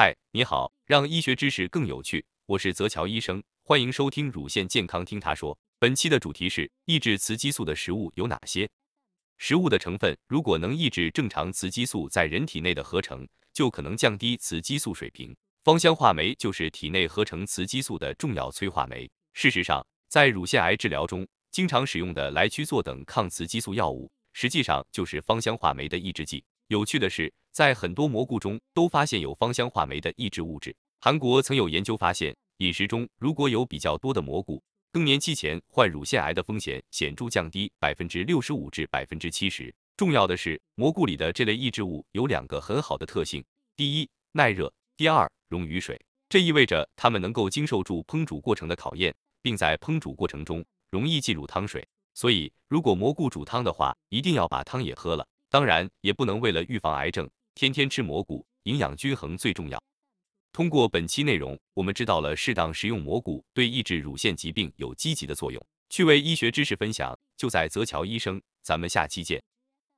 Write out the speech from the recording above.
嗨，你好，让医学知识更有趣，我是泽乔医生，欢迎收听乳腺健康听他说。本期的主题是抑制雌激素的食物有哪些？食物的成分如果能抑制正常雌激素在人体内的合成，就可能降低雌激素水平。芳香化酶就是体内合成雌激素的重要催化酶。事实上，在乳腺癌治疗中，经常使用的来曲唑等抗雌激素药物，实际上就是芳香化酶的抑制剂。有趣的是，在很多蘑菇中都发现有芳香化酶的抑制物质。韩国曾有研究发现，饮食中如果有比较多的蘑菇，更年期前患乳腺癌的风险显著降低百分之六十五至百分之七十。重要的是，蘑菇里的这类抑制物有两个很好的特性：第一，耐热；第二，溶于水。这意味着它们能够经受住烹煮过程的考验。并在烹煮过程中容易进入汤水，所以如果蘑菇煮汤的话，一定要把汤也喝了。当然，也不能为了预防癌症天天吃蘑菇，营养均衡最重要。通过本期内容，我们知道了适当食用蘑菇对抑制乳腺疾病有积极的作用。趣味医学知识分享就在泽桥医生，咱们下期见。